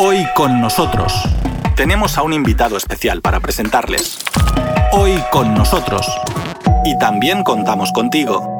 Hoy con nosotros tenemos a un invitado especial para presentarles. Hoy con nosotros. Y también contamos contigo.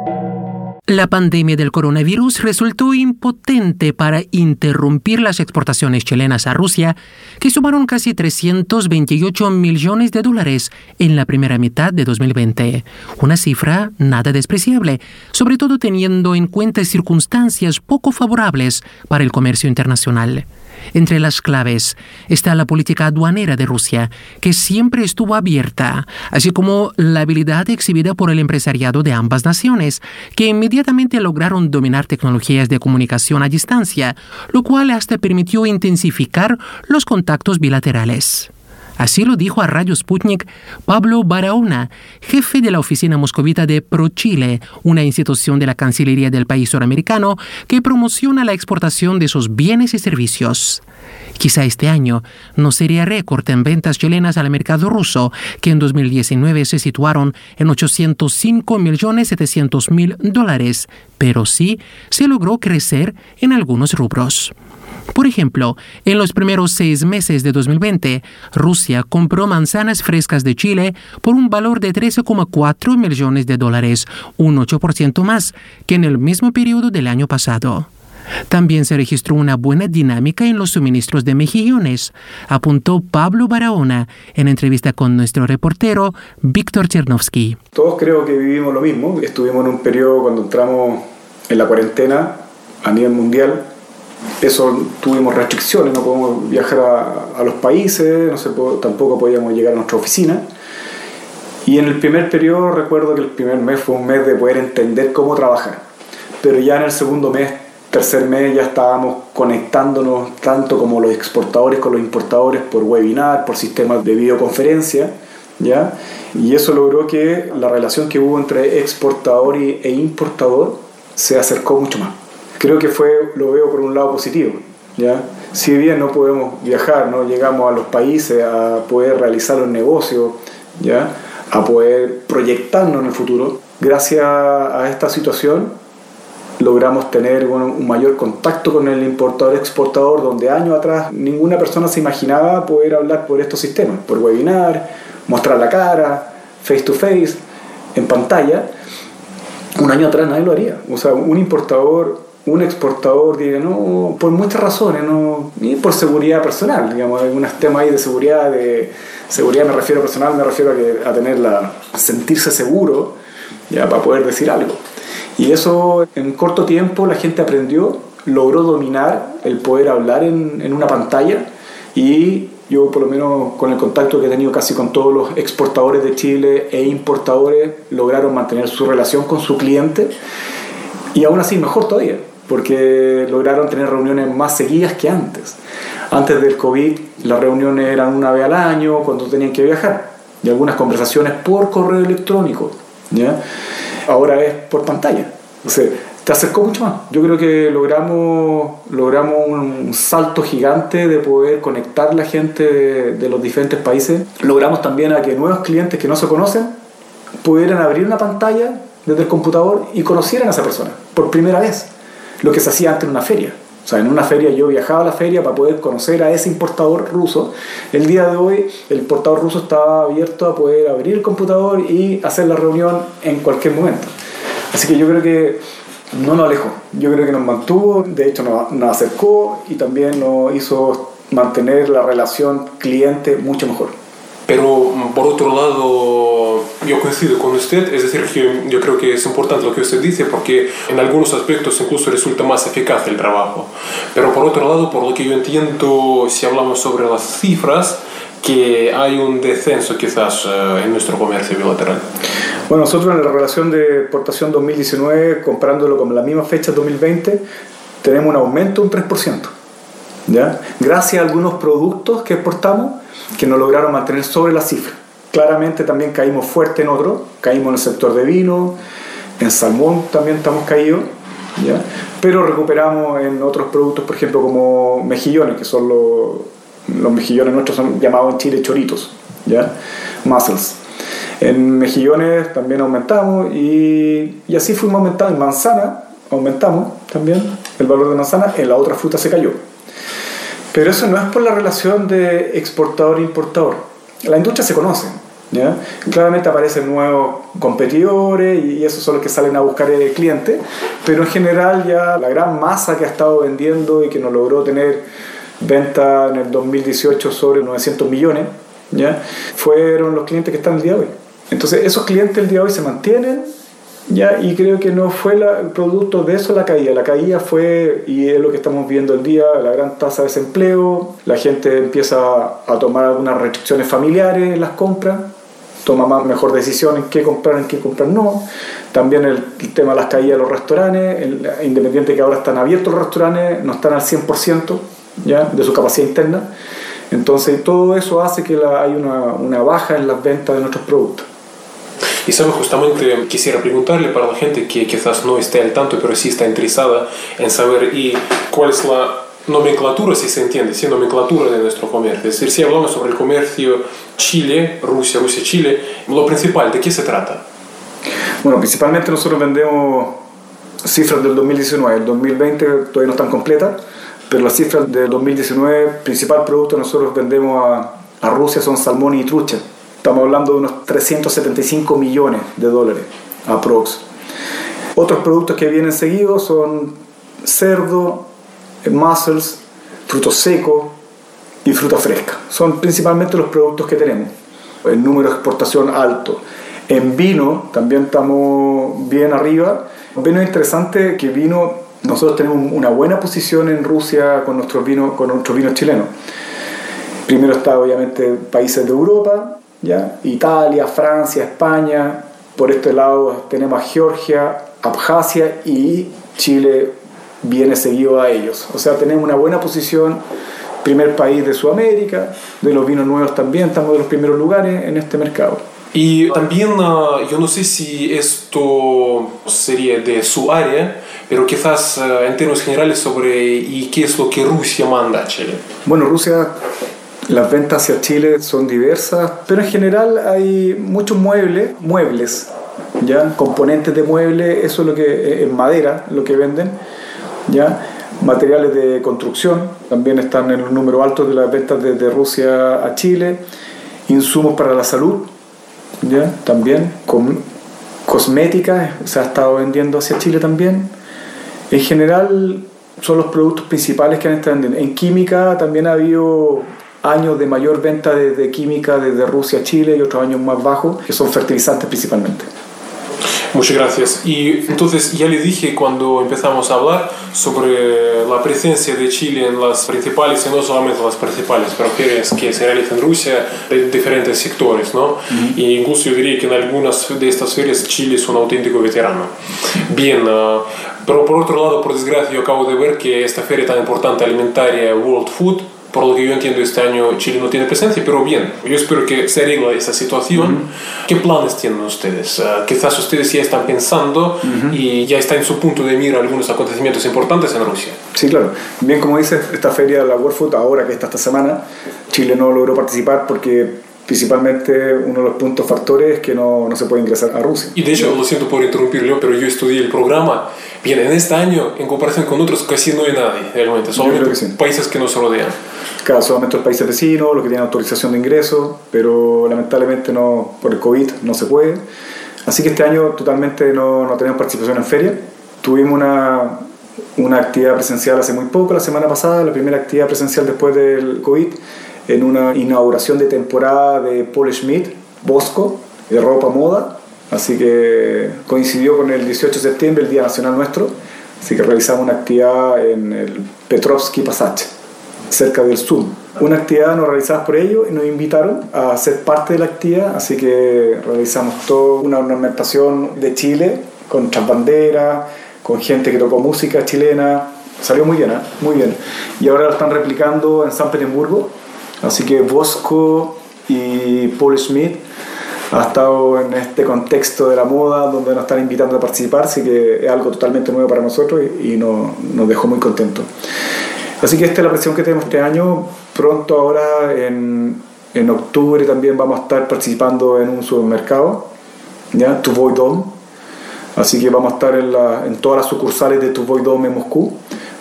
La pandemia del coronavirus resultó impotente para interrumpir las exportaciones chilenas a Rusia, que sumaron casi 328 millones de dólares en la primera mitad de 2020. Una cifra nada despreciable, sobre todo teniendo en cuenta circunstancias poco favorables para el comercio internacional. Entre las claves está la política aduanera de Rusia, que siempre estuvo abierta, así como la habilidad exhibida por el empresariado de ambas naciones, que inmediatamente lograron dominar tecnologías de comunicación a distancia, lo cual hasta permitió intensificar los contactos bilaterales. Así lo dijo a Radio Sputnik Pablo Barahona, jefe de la oficina moscovita de ProChile, una institución de la Cancillería del país suramericano que promociona la exportación de sus bienes y servicios. Quizá este año no sería récord en ventas chilenas al mercado ruso, que en 2019 se situaron en 805.700.000 dólares, pero sí se logró crecer en algunos rubros. Por ejemplo, en los primeros seis meses de 2020, Rusia compró manzanas frescas de Chile por un valor de 13,4 millones de dólares, un 8% más que en el mismo periodo del año pasado. También se registró una buena dinámica en los suministros de mejillones, apuntó Pablo Barahona en entrevista con nuestro reportero Víctor Chernovsky. Todos creo que vivimos lo mismo. Estuvimos en un periodo cuando entramos en la cuarentena a nivel mundial eso tuvimos restricciones, no podemos viajar a, los países, no tampoco podíamos llegar a nuestra oficina. Y en el primer periodo recuerdo que el primer mes fue un mes de poder entender cómo trabajar. Pero ya en el segundo mes, tercer mes, ya estábamos conectándonos tanto como los exportadores con los importadores por webinar, por sistemas de videoconferencia. ¿ya? Y eso logró que la relación que hubo entre exportador e importador se acercó mucho más creo que fue, lo veo por un lado positivo. ¿ya? Si bien no podemos viajar, no llegamos a los países a poder realizar los negocios, ¿ya? a poder proyectarnos en el futuro, gracias a esta situación logramos tener un mayor contacto con el importador-exportador, donde años atrás ninguna persona se imaginaba poder hablar por estos sistemas, por webinar, mostrar la cara, face to face, en pantalla. Un año atrás nadie lo haría. O sea, un importador un exportador diga, no, por muchas razones, no, y por seguridad personal, digamos, hay unos temas ahí de seguridad, de seguridad me refiero personal, me refiero a, que, a tener sentirse seguro, ya, para poder decir algo. Y eso en corto tiempo la gente aprendió, logró dominar el poder hablar en, en una pantalla y yo por lo menos con el contacto que he tenido casi con todos los exportadores de Chile e importadores, lograron mantener su relación con su cliente y aún así mejor todavía porque lograron tener reuniones más seguidas que antes. Antes del COVID las reuniones eran una vez al año cuando tenían que viajar y algunas conversaciones por correo electrónico. Ahora es por pantalla. O sea, te acercó mucho más. Yo creo que logramos, logramos un salto gigante de poder conectar la gente de, de los diferentes países. Logramos también a que nuevos clientes que no se conocen pudieran abrir una pantalla desde el computador y conocieran a esa persona por primera vez lo que se hacía antes en una feria. O sea, en una feria yo viajaba a la feria para poder conocer a ese importador ruso. El día de hoy el importador ruso estaba abierto a poder abrir el computador y hacer la reunión en cualquier momento. Así que yo creo que no nos alejó, yo creo que nos mantuvo, de hecho nos, nos acercó y también nos hizo mantener la relación cliente mucho mejor. Pero por otro lado, yo coincido con usted, es decir, que yo creo que es importante lo que usted dice porque en algunos aspectos incluso resulta más eficaz el trabajo. Pero por otro lado, por lo que yo entiendo, si hablamos sobre las cifras, que hay un descenso quizás eh, en nuestro comercio bilateral. Bueno, nosotros en la relación de exportación 2019, comparándolo con la misma fecha 2020, tenemos un aumento de un 3%. Gracias a algunos productos que exportamos, que nos lograron mantener sobre la cifra. Claramente también caímos fuerte en otro, caímos en el sector de vino, en salmón también estamos caídos, ¿ya? pero recuperamos en otros productos, por ejemplo, como mejillones, que son los, los mejillones nuestros son llamados en Chile choritos, ¿ya? mussels. En mejillones también aumentamos y, y así fuimos aumentando. En manzana aumentamos también el valor de manzana, en la otra fruta se cayó. Pero eso no es por la relación de exportador-importador. La industria se conoce. Claramente aparecen nuevos competidores y esos son los que salen a buscar el cliente, pero en general ya la gran masa que ha estado vendiendo y que no logró tener venta en el 2018 sobre 900 millones, ¿ya? fueron los clientes que están el día de hoy. Entonces esos clientes el día de hoy se mantienen ya, y creo que no fue la, el producto de eso la caída. La caída fue, y es lo que estamos viendo el día, la gran tasa de desempleo, la gente empieza a tomar algunas restricciones familiares en las compras, toma más, mejor decisión en qué comprar, en qué comprar no. También el, tema de las caídas de los restaurantes, el, independiente que ahora están abiertos los restaurantes, no están al 100% ¿ya? de su capacidad interna. Entonces todo eso hace que la, hay una baja en las ventas de nuestros productos. Y sabe, justamente quisiera preguntarle para la gente que quizás no esté al tanto, pero sí está interesada en saber y cuál es la nomenclatura, si se entiende, si nomenclatura de nuestro comercio. Es decir, si hablamos sobre el comercio Chile, Rusia, Rusia, Chile, lo principal, ¿de qué se trata? Bueno, principalmente nosotros vendemos cifras del 2019, el 2020 todavía no están completas, pero las cifras del 2019, principal producto nosotros vendemos a, a Rusia son salmón y trucha. Estamos hablando de unos 375 millones de dólares aprox. Otros productos que vienen seguidos son cerdo, mussels, frutos secos y fruta fresca. Son principalmente los productos que tenemos. El número de exportación alto. En vino también estamos bien arriba. Vino es interesante que vino, nosotros tenemos una buena posición en Rusia con nuestros vinos, con nuestros vinos chilenos. Primero está obviamente países de Europa, ¿ya? Italia, Francia, España. Por este lado tenemos a Georgia, Abjasia y Chile viene seguido a ellos. O sea, tenemos una buena posición, primer país de Sudamérica, de los vinos nuevos también, estamos en los primeros lugares en este mercado. Y también uh, yo no sé si esto sería de su área, pero quizás uh, en términos generales sobre y qué es lo que Rusia manda a Chile. Bueno, Rusia, las ventas hacia Chile son diversas, pero en general hay muchos muebles, muebles, ya componentes de muebles, eso es lo que en madera, lo que venden, ya materiales de construcción, también están en un número alto de las ventas desde Rusia a Chile, insumos para la salud, ¿ya? también con cosmética se ha estado vendiendo hacia Chile también. En general son los productos principales que han estado vendiendo. En química también ha habido años de mayor venta de, de química desde Rusia a Chile y otros años más bajos que son fertilizantes principalmente Muchas gracias. Y entonces ya le dije cuando empezamos a hablar sobre la presencia de Chile en las principales, y no solamente las principales, pero ferias que se realizan en Rusia de diferentes sectores, ¿no? Uh -huh. Y incluso yo diría que en algunas de estas ferias Chile es un auténtico veterano. Bien, uh, pero por otro lado, por desgracia, yo acabo de ver que esta feria tan importante alimentaria World Food por lo que yo entiendo, este año Chile no tiene presencia, pero bien, yo espero que se arregle esa situación. Uh -huh. ¿Qué planes tienen ustedes? Uh, quizás ustedes ya están pensando uh -huh. y ya está en su punto de mira algunos acontecimientos importantes en Rusia. Sí, claro. Bien, como dices, esta feria, la World Food, ahora que está esta semana, Chile no logró participar porque principalmente uno de los puntos factores es que no, no se puede ingresar a Rusia. Y de hecho, lo siento por interrumpirlo, pero yo estudié el programa. Bien, en este año, en comparación con otros, casi no hay nadie, realmente. Solamente que sí. países que nos rodean. Claro, solamente los países vecinos, los que tienen autorización de ingreso, pero lamentablemente no, por el COVID no se puede. Así que este año totalmente no, no tenemos participación en feria. Tuvimos una, una actividad presencial hace muy poco, la semana pasada, la primera actividad presencial después del COVID en una inauguración de temporada de Paul Schmidt, Bosco, de ropa moda. Así que coincidió con el 18 de septiembre, el Día Nacional nuestro. Así que realizamos una actividad en el Petrovsky Passage, cerca del Zoom. Una actividad nos realizada por ellos y nos invitaron a ser parte de la actividad. Así que realizamos toda una ornamentación de Chile con banderas, con gente que tocó música chilena. Salió muy bien, ¿eh? muy bien. Y ahora lo están replicando en San Petersburgo Así que Bosco y Paul Schmidt ha estado en este contexto de la moda donde nos están invitando a participar, así que es algo totalmente nuevo para nosotros y, y nos dejó muy contentos. Así que esta es la presión que tenemos este año. Pronto ahora en, en octubre también vamos a estar participando en un supermercado, ¿ya? Tuvoy. Así que vamos a estar en, la, en todas las sucursales de Tuvoy Dome en Moscú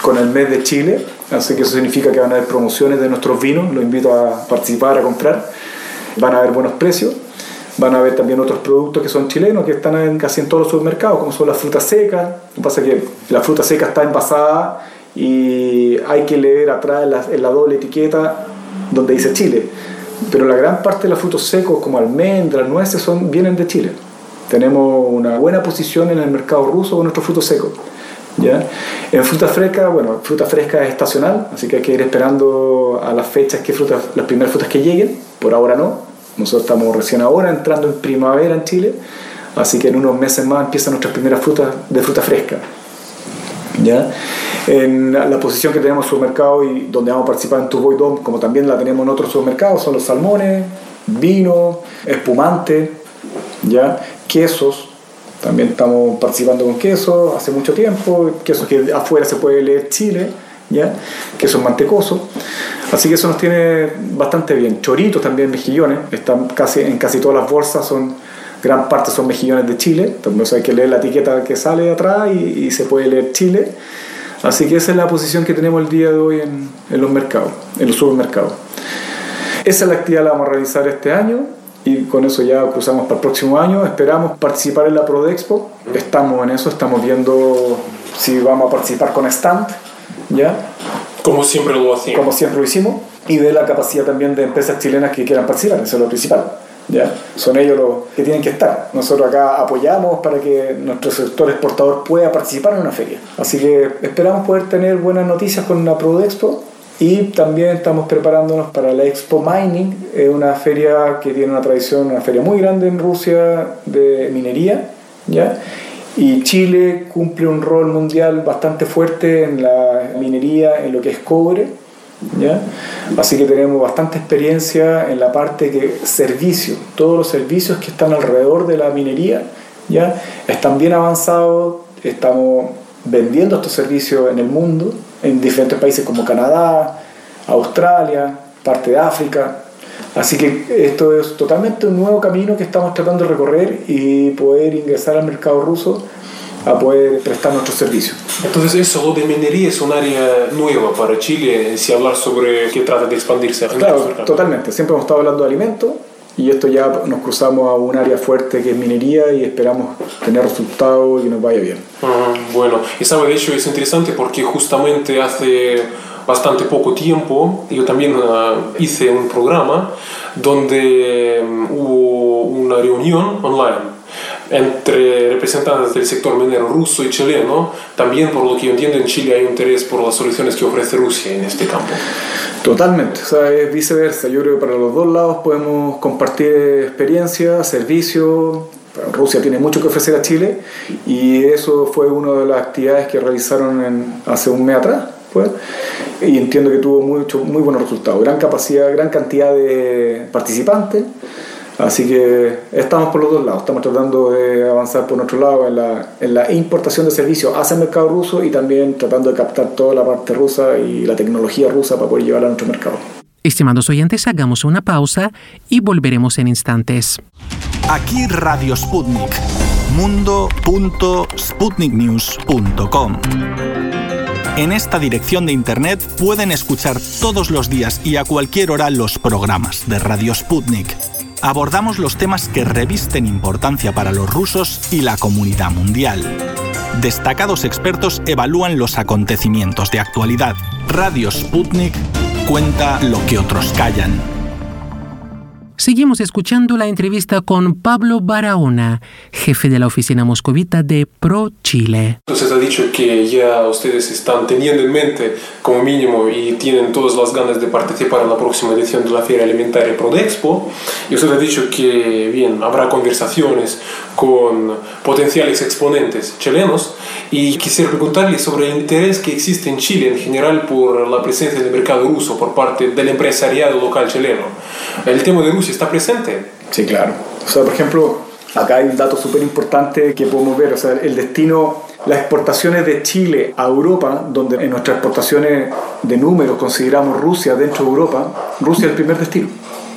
con el mes de Chile así que eso significa que van a haber promociones de nuestros vinos, los invito a participar, a comprar, van a haber buenos precios, van a haber también otros productos que son chilenos, que están en, casi en todos los supermercados, como son las frutas secas, lo que pasa es que la fruta seca está envasada y hay que leer atrás en la, en la doble etiqueta donde dice Chile, pero la gran parte de los frutos secos como almendras, nueces, son, vienen de Chile. Tenemos una buena posición en el mercado ruso con nuestros frutos secos. ¿ya? En fruta fresca, bueno, fruta fresca es estacional, así que hay que ir esperando a las fechas que frutas, las primeras frutas que lleguen. Por ahora no. Nosotros estamos recién ahora entrando en primavera en Chile, así que en unos meses más empiezan nuestras primeras frutas de fruta fresca. ¿Ya? En la posición que tenemos en supermercado y donde vamos a participar en Turbo Dom, como también la tenemos en otros supermercados, son los salmones, vino, espumante, ¿ya? quesos. También estamos participando con quesos hace mucho tiempo, quesos que afuera se puede leer Chile, ¿ya? quesos mantecosos. Así que eso nos tiene bastante bien. Choritos también, mejillones, están casi, en casi todas las bolsas, son, gran parte son mejillones de Chile, entonces hay que leer la etiqueta que sale atrás y, y se puede leer Chile. Así que esa es la posición que tenemos el día de hoy en, en los mercados, en los supermercados. Esa es la actividad que la vamos a realizar este año y con eso ya cruzamos para el próximo año. Esperamos participar en la Prodexpo. Estamos en eso, estamos viendo si vamos a participar con stand, ¿ya? Como siempre lo hacemos. Como siempre lo hicimos. Y de la capacidad también de empresas chilenas que quieran participar, eso es lo principal. ¿Ya? Son ellos los que tienen que estar. Nosotros acá apoyamos para que nuestro sector exportador pueda participar en una feria. Así que esperamos poder tener buenas noticias con la Prodexpo y también estamos preparándonos para la Expo Mining, es una feria que tiene una tradición, una feria muy grande en Rusia de minería, ¿ya? Y Chile cumple un rol mundial bastante fuerte en la minería, en lo que es cobre, ¿ya? Así que tenemos bastante experiencia en la parte de servicio, todos los servicios que están alrededor de la minería, ¿ya? Están bien avanzados, estamos vendiendo estos servicios en el mundo, en diferentes países como Canadá, Australia, parte de África. Así que esto es totalmente un nuevo camino que estamos tratando de recorrer y poder ingresar al mercado ruso a poder prestar nuestros servicios. Entonces eso, lo de minería es un área nueva para Chile, si hablar sobre qué trata de expandirse. Claro, totalmente. Siempre hemos estado hablando de alimentos y esto ya nos cruzamos a un área fuerte que es minería y esperamos tener resultados y nos vaya bien. Uh, bueno, y sabe, de hecho es interesante porque justamente hace bastante poco tiempo yo también uh, hice un programa donde um, hubo una reunión online entre representantes del sector minero ruso y chileno. También, por lo que yo entiendo, en Chile hay interés por las soluciones que ofrece Rusia en este campo. Totalmente, o sea, es viceversa. Yo creo que para los dos lados podemos compartir experiencia, servicio. Rusia tiene mucho que ofrecer a Chile y eso fue una de las actividades que realizaron en, hace un mes atrás. Pues, y entiendo que tuvo mucho, muy buenos resultados, gran capacidad, gran cantidad de participantes. Así que estamos por los dos lados, estamos tratando de avanzar por nuestro lado en la, en la importación de servicios hacia el mercado ruso y también tratando de captar toda la parte rusa y la tecnología rusa para poder llevarla a nuestro mercado. Estimados oyentes, hagamos una pausa y volveremos en instantes. Aquí Radio Sputnik. mundo.sputniknews.com en esta dirección de internet pueden escuchar todos los días y a cualquier hora los programas de Radio Sputnik abordamos los temas que revisten importancia para los rusos y la comunidad mundial. Destacados expertos evalúan los acontecimientos de actualidad. Radio Sputnik cuenta lo que otros callan. Seguimos escuchando la entrevista con Pablo Barahona, jefe de la oficina moscovita de Pro Chile. Entonces ha dicho que ya ustedes están teniendo en mente como mínimo y tienen todas las ganas de participar en la próxima edición de la Feria Alimentaria Prodexpo. Y usted ha dicho que, bien, habrá conversaciones con potenciales exponentes chilenos y quisiera preguntarle sobre el interés que existe en Chile en general por la presencia del mercado ruso por parte del empresariado local chileno. El tema de Rusia está presente. Sí, claro. O sea, por ejemplo, acá hay un dato súper importante que podemos ver. O sea, el destino, las exportaciones de Chile a Europa, donde en nuestras exportaciones de números consideramos Rusia dentro de Europa, Rusia es el primer destino.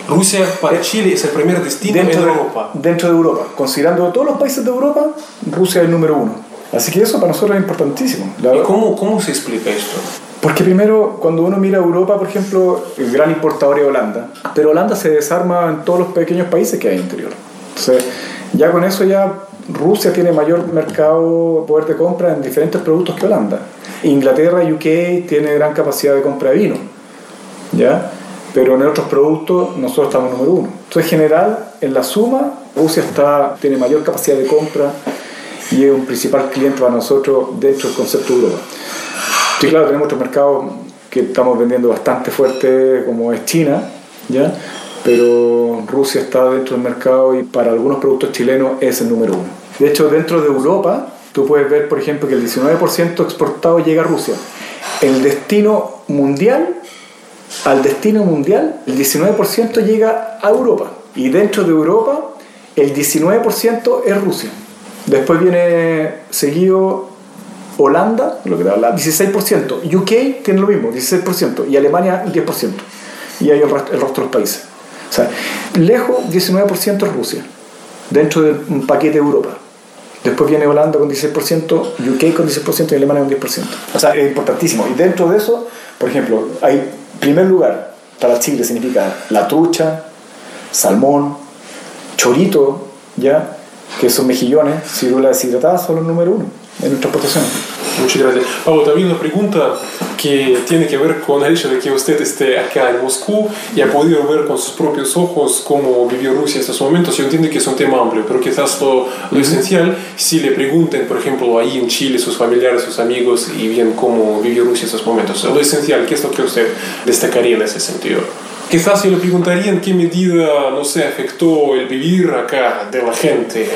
Rusia para Chile es el primer destino dentro en de, Europa. Dentro de Europa. Considerando todos los países de Europa, Rusia es el número uno. Así que eso para nosotros es importantísimo. La- ¿Y cómo, cómo se explica esto? Porque primero, cuando uno mira Europa, por ejemplo, el gran importador es Holanda, pero Holanda se desarma en todos los pequeños países que hay interior. Entonces, ya con eso ya Rusia tiene mayor mercado, poder de compra en diferentes productos que Holanda. Inglaterra, UK tiene gran capacidad de compra de vino, ¿ya? Pero en otros productos nosotros estamos número uno. Entonces, en general, en la suma, Rusia está, tiene mayor capacidad de compra y es un principal cliente para nosotros dentro del concepto Europa. Sí, claro, tenemos otros mercados que estamos vendiendo bastante fuerte, como es China, ¿ya? Pero Rusia está dentro del mercado y para algunos productos chilenos es el número uno. De hecho, dentro de Europa, tú puedes ver, por ejemplo, que el 19% exportado llega a Rusia. El destino mundial, al destino mundial, el 19% llega a Europa. Y dentro de Europa, el 19% es Rusia. Después viene seguido Holanda, lo que te habla, 16%. UK tiene lo mismo, 16%. Y Alemania, 10%. Y hay el resto, el resto de los países. O lejos, 19% es Rusia, dentro de un paquete de Europa. Después viene Holanda con 16%, UK con 16% y Alemania con 10%. O sea, es importantísimo. Y dentro de eso, por ejemplo, hay, primer lugar, para Chile significa la trucha, salmón, chorito, ¿ya? que son mejillones, ciruela deshidratada, son los número uno en nuestra exportación. Muchas gracias. Pablo, también una pregunta que tiene que ver con el hecho de que usted esté acá en Moscú y ha podido ver con sus propios ojos cómo vivió Rusia en estos momentos. Yo entiendo que es un tema amplio, pero quizás lo, lo esencial, si le pregunten, por ejemplo, ahí en Chile, sus familiares, sus amigos, y bien cómo vivió Rusia en estos momentos. Lo esencial, ¿qué es lo que usted destacaría en ese sentido? Quizás yo le preguntaría en qué medida, no sé, afectó el vivir acá de la gente,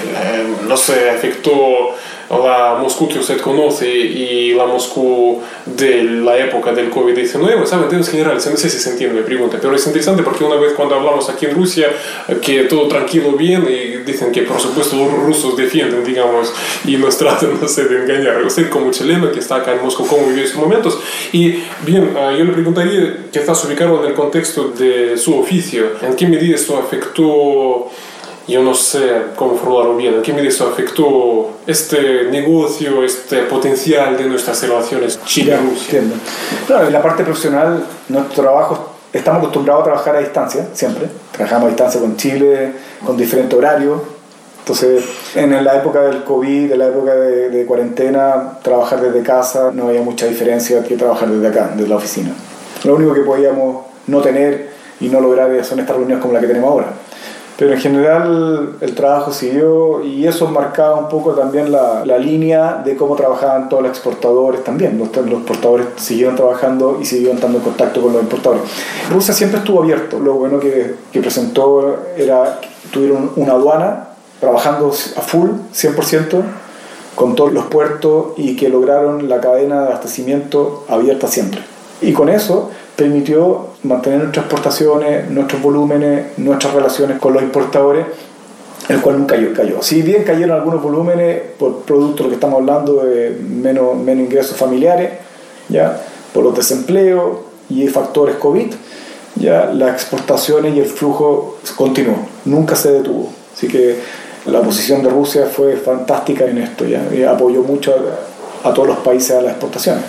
no sé, afectó la Moscú que usted conoce y la Moscú de la época del COVID-19, ¿sabe? En generales, no sé si se entiende mi pregunta, pero es interesante porque una vez cuando hablamos aquí en Rusia, que todo tranquilo, bien, y dicen que por supuesto los rusos defienden, digamos, y nos tratan, no sé, de engañar. Usted como chileno que está acá en Moscú, ¿cómo vivió esos momentos? Y bien, ah, yo le preguntaría, quizás ubicarlo en el contexto de su oficio, ¿en qué medida esto afectó yo no sé cómo formularlo bien, ¿en qué eso afectó este negocio, este potencial de nuestras relaciones Chile-Rusia? Claro, en la parte profesional, nuestro trabajo, estamos acostumbrados a trabajar a distancia, siempre. Trabajamos a distancia con Chile, con diferentes horarios. Entonces, en la época del COVID, en la época de, de cuarentena, trabajar desde casa no había mucha diferencia que trabajar desde acá, desde la oficina. Lo único que podíamos no tener y no lograr son estas reuniones como la que tenemos ahora pero en general el trabajo siguió y eso marcaba un poco también la, la línea de cómo trabajaban todos los exportadores también. Los, exportadores siguieron trabajando y siguieron estando en contacto con los importadores. Rusia siempre estuvo abierto. Lo bueno que, que presentó era que tuvieron una aduana trabajando a full, 100%, con todos los puertos y que lograron la cadena de abastecimiento abierta siempre. Y con eso permitió mantener nuestras exportaciones, nuestros volúmenes, nuestras relaciones con los importadores, el cual nunca cayó. cayó. Si bien cayeron algunos volúmenes por producto, lo que estamos hablando de menos, menos ingresos familiares, ya por los desempleos y factores COVID, ya las exportaciones y el flujo continuó, nunca se detuvo. Así que la posición de Rusia fue fantástica en esto, ya y apoyó mucho a, a todos los países a las exportaciones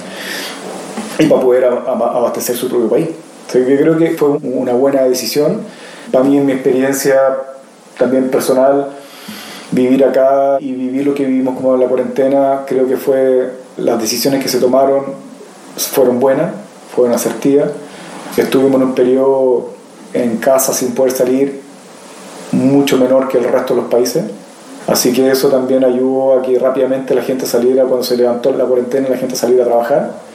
y para poder abastecer su propio país. yo creo que fue una buena decisión. Para mí, en mi experiencia también personal, vivir acá y vivir lo que vivimos como la cuarentena, creo que fue las decisiones que se tomaron fueron buenas, fueron asertivas. Estuvimos en un periodo en casa sin poder salir, mucho menor que el resto de los países. Así que eso también ayudó a que rápidamente la gente saliera, cuando se levantó la cuarentena, la gente saliera a trabajar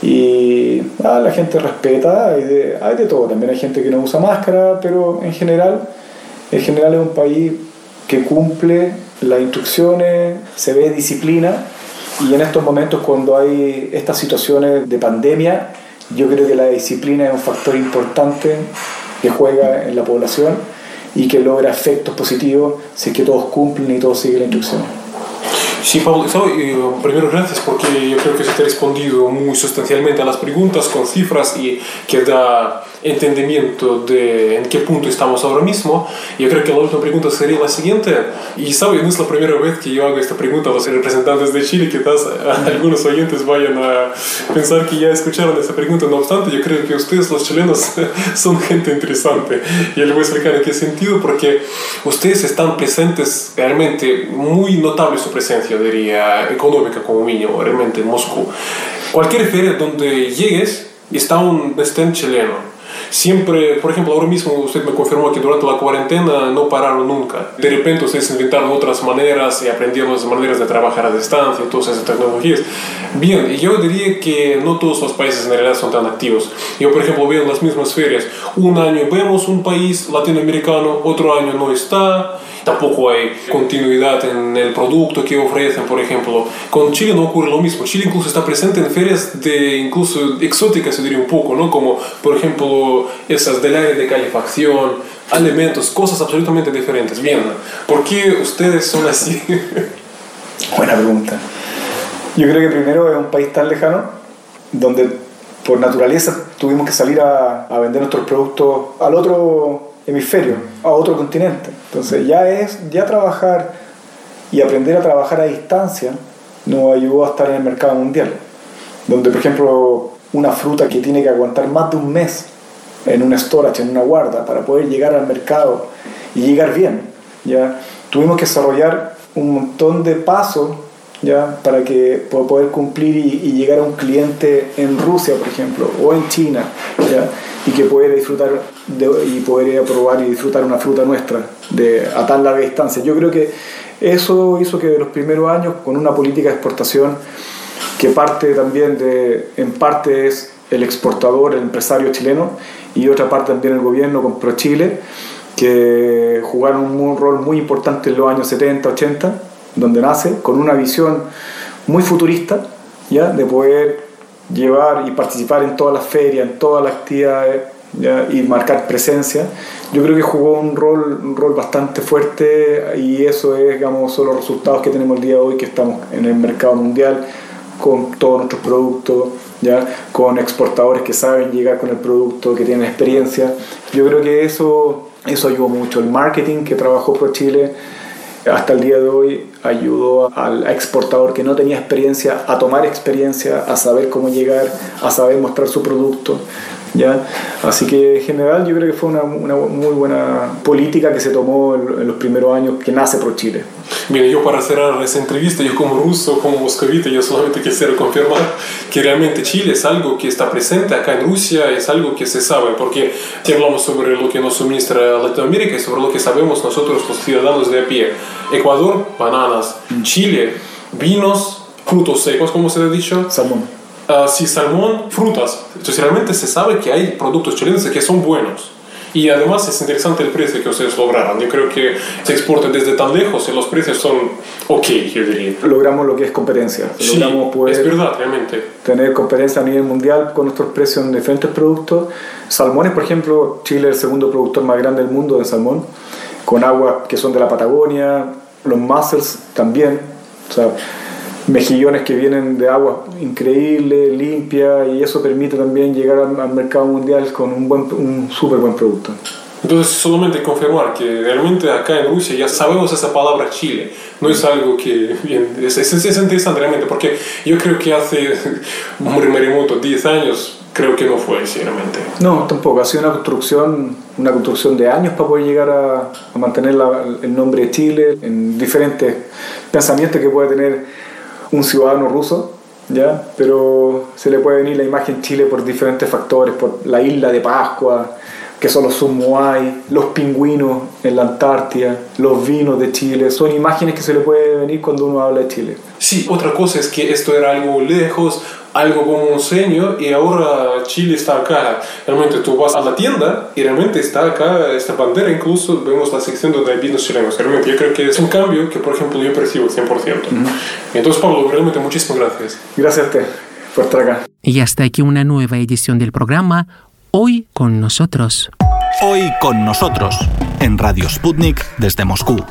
y ah, la gente respeta, hay de, hay de todo, también hay gente que no usa máscara, pero en general, en general es un país que cumple las instrucciones, se ve disciplina y en estos momentos cuando hay estas situaciones de pandemia, yo creo que la disciplina es un factor importante que juega en la población y que logra efectos positivos si es que todos cumplen y todos siguen la instrucción. Sí, Pablo, eh, primero gracias porque yo creo que se te ha respondido muy sustancialmente a las preguntas con cifras y que da entendimiento de en qué punto estamos ahora mismo. Yo creo que la última pregunta sería la siguiente. Y sabe, no es la primera vez que yo hago esta pregunta a los representantes de Chile. Quizás algunos oyentes vayan a pensar que ya escucharon esta pregunta. No obstante, yo creo que ustedes, los chilenos, son gente interesante. Y les voy a explicar en qué sentido. Porque ustedes están presentes realmente, muy notable su presencia, diría, económica como mínimo, realmente en Moscú. Cualquier feria donde llegues, está un stand chileno siempre, por ejemplo, ahora mismo usted me confirmó que durante la cuarentena no pararon nunca. De repente ustedes inventaron otras maneras y aprendieron las maneras de trabajar a distancia, todas esas tecnologías. Bien, yo diría que no todos los países en realidad son tan activos. Yo, por ejemplo, veo en las mismas ferias, un año vemos un país latinoamericano, otro año no está tampoco hay continuidad en el producto que ofrecen, por ejemplo. Con Chile no ocurre lo mismo. Chile incluso está presente en ferias de incluso exóticas, se diría un poco, ¿no? Como, por ejemplo, esas del área de calefacción, alimentos, cosas absolutamente diferentes. Bien, ¿por qué ustedes son así? Buena pregunta. Yo creo que primero es un país tan lejano donde por naturaleza tuvimos que salir a, a vender nuestros productos al otro hemisferio, a otro continente. Entonces ya es, ya trabajar y aprender a trabajar a distancia nos ayudó a estar en el mercado mundial, donde por ejemplo una fruta que tiene que aguantar más de un mes en un storage, en una guarda, para poder llegar al mercado y llegar bien, ya tuvimos que desarrollar un montón de pasos ya para que poder cumplir y, y, llegar a un cliente en Rusia, por ejemplo, o en China, ya y que pueda disfrutar y poder probar y disfrutar una fruta nuestra de, a tan larga distancia. Yo creo que eso hizo que de los primeros años, con una política de exportación que parte también de, en parte es el exportador, el empresario chileno, y otra parte también el gobierno con ProChile, que jugaron un rol muy importante en los años 70, 80, donde nace, con una visión muy futurista, ¿ya? de poder llevar y participar en todas las ferias, en todas las actividades y marcar presencia, yo creo que jugó un rol, un rol bastante fuerte y eso es, digamos, son los resultados que tenemos el día de hoy, que estamos en el mercado mundial con todos nuestros productos, ¿ya? con exportadores que saben llegar con el producto, que tienen experiencia. Yo creo que eso, eso ayudó mucho. El marketing que trabajó por Chile hasta el día de hoy ayudó al exportador que no tenía experiencia a tomar experiencia, a saber cómo llegar, a saber mostrar su producto. ¿Ya? Así que en general yo creo que fue una, una muy buena política que se tomó en, los primeros años que nace Pro Chile. Bien, yo para cerrar esta entrevista, yo como ruso, como moscovita, yo solamente quisiera confirmar que realmente Chile es algo que está presente acá en Rusia, es algo que se sabe, porque si hablamos sobre lo que nos suministra Latinoamérica y sobre lo que sabemos nosotros los ciudadanos de a pie, Ecuador, bananas, Chile, vinos, frutos secos, como se ha dicho. Salmón. Uh, sí, salmón, frutas. Entonces realmente se sabe que hay productos chilenos que son buenos. Y además es interesante el precio que ustedes lograron. Yo creo que se exporta desde tan lejos y los precios son ok, yo diría. Logramos lo que es competencia. Sí, Logramos poder es verdad, realmente. tener competencia a nivel mundial con nuestros precios en diferentes productos. Salmones, por ejemplo, Chile es el segundo productor más grande del mundo de salmón, con aguas que son de la Patagonia, los mussels también. O sea, mejillones que vienen de agua increíble, limpia, y eso permite también llegar al, al mercado mundial con un, buen, un súper buen producto. Entonces, solamente confirmar que realmente acá en Rusia ya sabemos esa palabra Chile. No es algo que. Bien, es, es, es interesante realmente, porque yo creo que hace muy remoto, 10 años, creo que no fue, sinceramente. No, tampoco. Ha sido una construcción, una construcción de años para poder llegar a, a mantener la, el nombre de Chile en diferentes pensamientos que puede tener un ciudadano ruso. ¿Ya? Pero se le puede venir la imagen Chile por diferentes factores, por la isla de Pascua, que son los Sumuay, los pingüinos en la Antártida, los vinos de Chile, son imágenes que se le puede venir cuando uno habla de Chile. Sí, otra cosa es que esto era algo lejos, algo como un sueño y ahora Chile está acá. Realmente tú vas a la tienda y realmente está acá esta bandera, incluso vemos la sección donde hay vinos chilenos. Realmente yo creo que es un cambio que, por ejemplo, yo percibo 100%. Uh -huh. Entonces, Pablo, realmente muchísimas gracias. Gracias a usted por estar acá. Y hasta aquí una nueva edición del programa Hoy con nosotros. Hoy con nosotros, en Radio Sputnik desde Moscú.